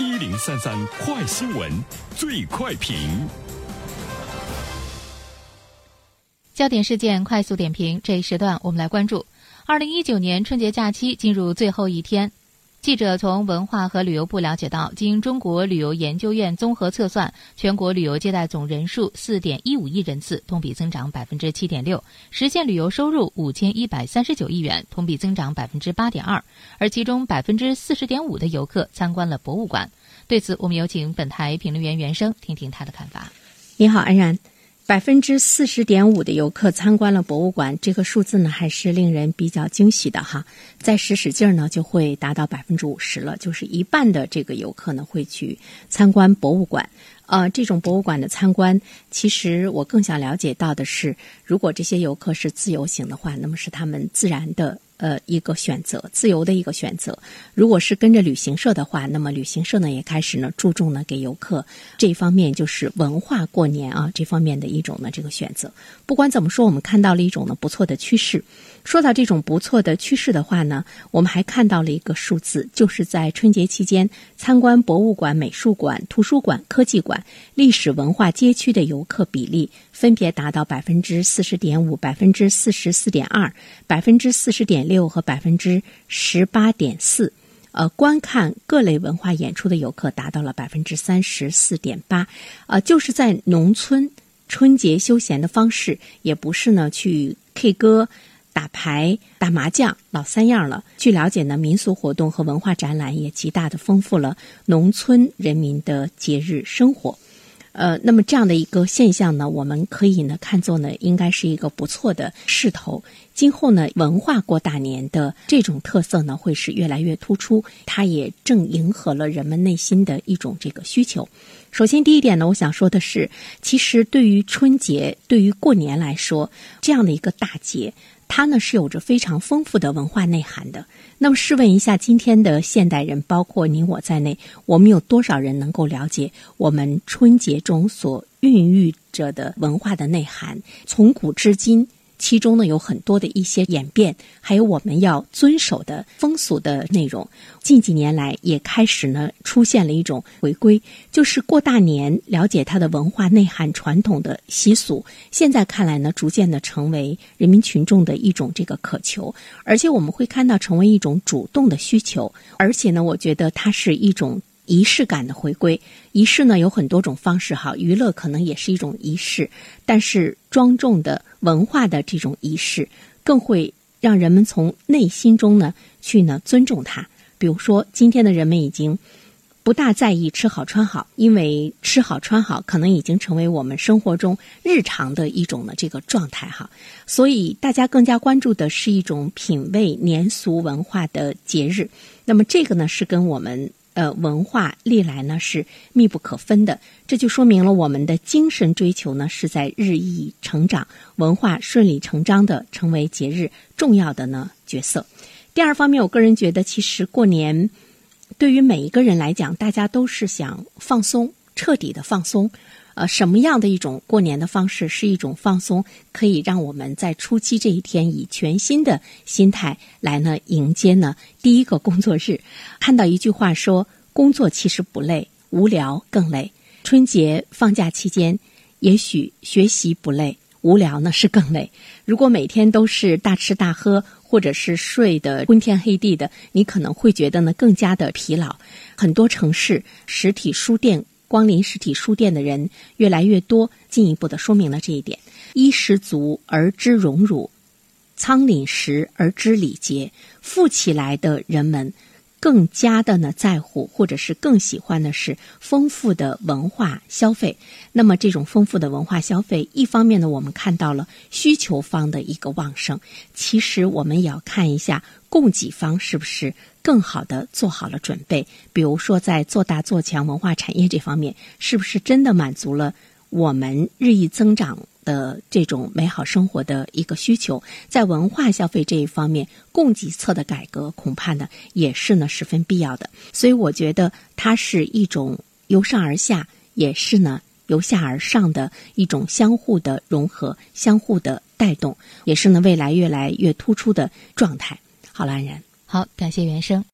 一零三三快新闻，最快评。焦点事件快速点评，这一时段我们来关注：二零一九年春节假期进入最后一天。记者从文化和旅游部了解到，经中国旅游研究院综合测算，全国旅游接待总人数四点一五亿人次，同比增长百分之七点六，实现旅游收入五千一百三十九亿元，同比增长百分之八点二。而其中百分之四十点五的游客参观了博物馆。对此，我们有请本台评论员袁生听听他的看法。你好，安然。百分之四十点五的游客参观了博物馆，这个数字呢还是令人比较惊喜的哈。再使使劲儿呢，就会达到百分之五十了，就是一半的这个游客呢会去参观博物馆。呃，这种博物馆的参观，其实我更想了解到的是，如果这些游客是自由行的话，那么是他们自然的。呃，一个选择，自由的一个选择。如果是跟着旅行社的话，那么旅行社呢也开始呢注重呢给游客这一方面，就是文化过年啊这方面的一种呢这个选择。不管怎么说，我们看到了一种呢不错的趋势。说到这种不错的趋势的话呢，我们还看到了一个数字，就是在春节期间参观博物馆、美术馆、图书馆、科技馆、历史文化街区的游客比例分别达到百分之四十点五、百分之四十四点二、百分之四十点六和百分之十八点四。呃，观看各类文化演出的游客达到了百分之三十四点八。呃，就是在农村春节休闲的方式，也不是呢去 K 歌。打牌、打麻将，老三样了。据了解呢，民俗活动和文化展览也极大的丰富了农村人民的节日生活。呃，那么这样的一个现象呢，我们可以呢看作呢，应该是一个不错的势头。今后呢，文化过大年的这种特色呢，会是越来越突出。它也正迎合了人们内心的一种这个需求。首先，第一点呢，我想说的是，其实对于春节、对于过年来说，这样的一个大节。它呢是有着非常丰富的文化内涵的。那么试问一下，今天的现代人，包括你我在内，我们有多少人能够了解我们春节中所孕育着的文化的内涵？从古至今。其中呢有很多的一些演变，还有我们要遵守的风俗的内容。近几年来也开始呢出现了一种回归，就是过大年，了解它的文化内涵、传统的习俗。现在看来呢，逐渐的成为人民群众的一种这个渴求，而且我们会看到成为一种主动的需求。而且呢，我觉得它是一种。仪式感的回归，仪式呢有很多种方式哈，娱乐可能也是一种仪式，但是庄重的文化的这种仪式，更会让人们从内心中呢去呢尊重它。比如说，今天的人们已经不大在意吃好穿好，因为吃好穿好可能已经成为我们生活中日常的一种的这个状态哈，所以大家更加关注的是一种品味年俗文化的节日。那么这个呢是跟我们。呃，文化历来呢是密不可分的，这就说明了我们的精神追求呢是在日益成长，文化顺理成章的成为节日重要的呢角色。第二方面，我个人觉得，其实过年对于每一个人来讲，大家都是想放松，彻底的放松。呃，什么样的一种过年的方式是一种放松，可以让我们在初七这一天以全新的心态来呢迎接呢第一个工作日。看到一句话说，工作其实不累，无聊更累。春节放假期间，也许学习不累，无聊呢是更累。如果每天都是大吃大喝，或者是睡得昏天黑地的，你可能会觉得呢更加的疲劳。很多城市实体书店。光临实体书店的人越来越多，进一步的说明了这一点：衣食足而知荣辱，仓廪实而知礼节。富起来的人们。更加的呢在乎，或者是更喜欢的是丰富的文化消费。那么这种丰富的文化消费，一方面呢，我们看到了需求方的一个旺盛。其实我们也要看一下供给方是不是更好的做好了准备。比如说，在做大做强文化产业这方面，是不是真的满足了我们日益增长？的这种美好生活的一个需求，在文化消费这一方面，供给侧的改革恐怕呢也是呢十分必要的。所以我觉得它是一种由上而下，也是呢由下而上的一种相互的融合、相互的带动，也是呢未来越来越突出的状态。好了，安然，好，感谢原生。